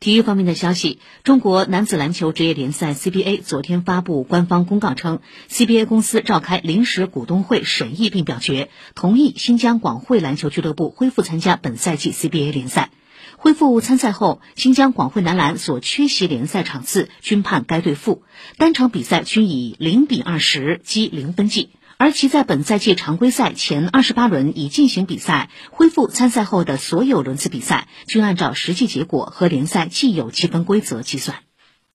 体育方面的消息，中国男子篮球职业联赛 CBA 昨天发布官方公告称，CBA 公司召开临时股东会审议并表决，同意新疆广汇篮球俱乐部恢复参加本赛季 CBA 联赛。恢复参赛后，新疆广汇男篮所缺席联赛场次均判该队负，单场比赛均以零比二十积零分计。而其在本赛季常规赛前二十八轮已进行比赛，恢复参赛后的所有轮次比赛均按照实际结果和联赛既有积分规则计算。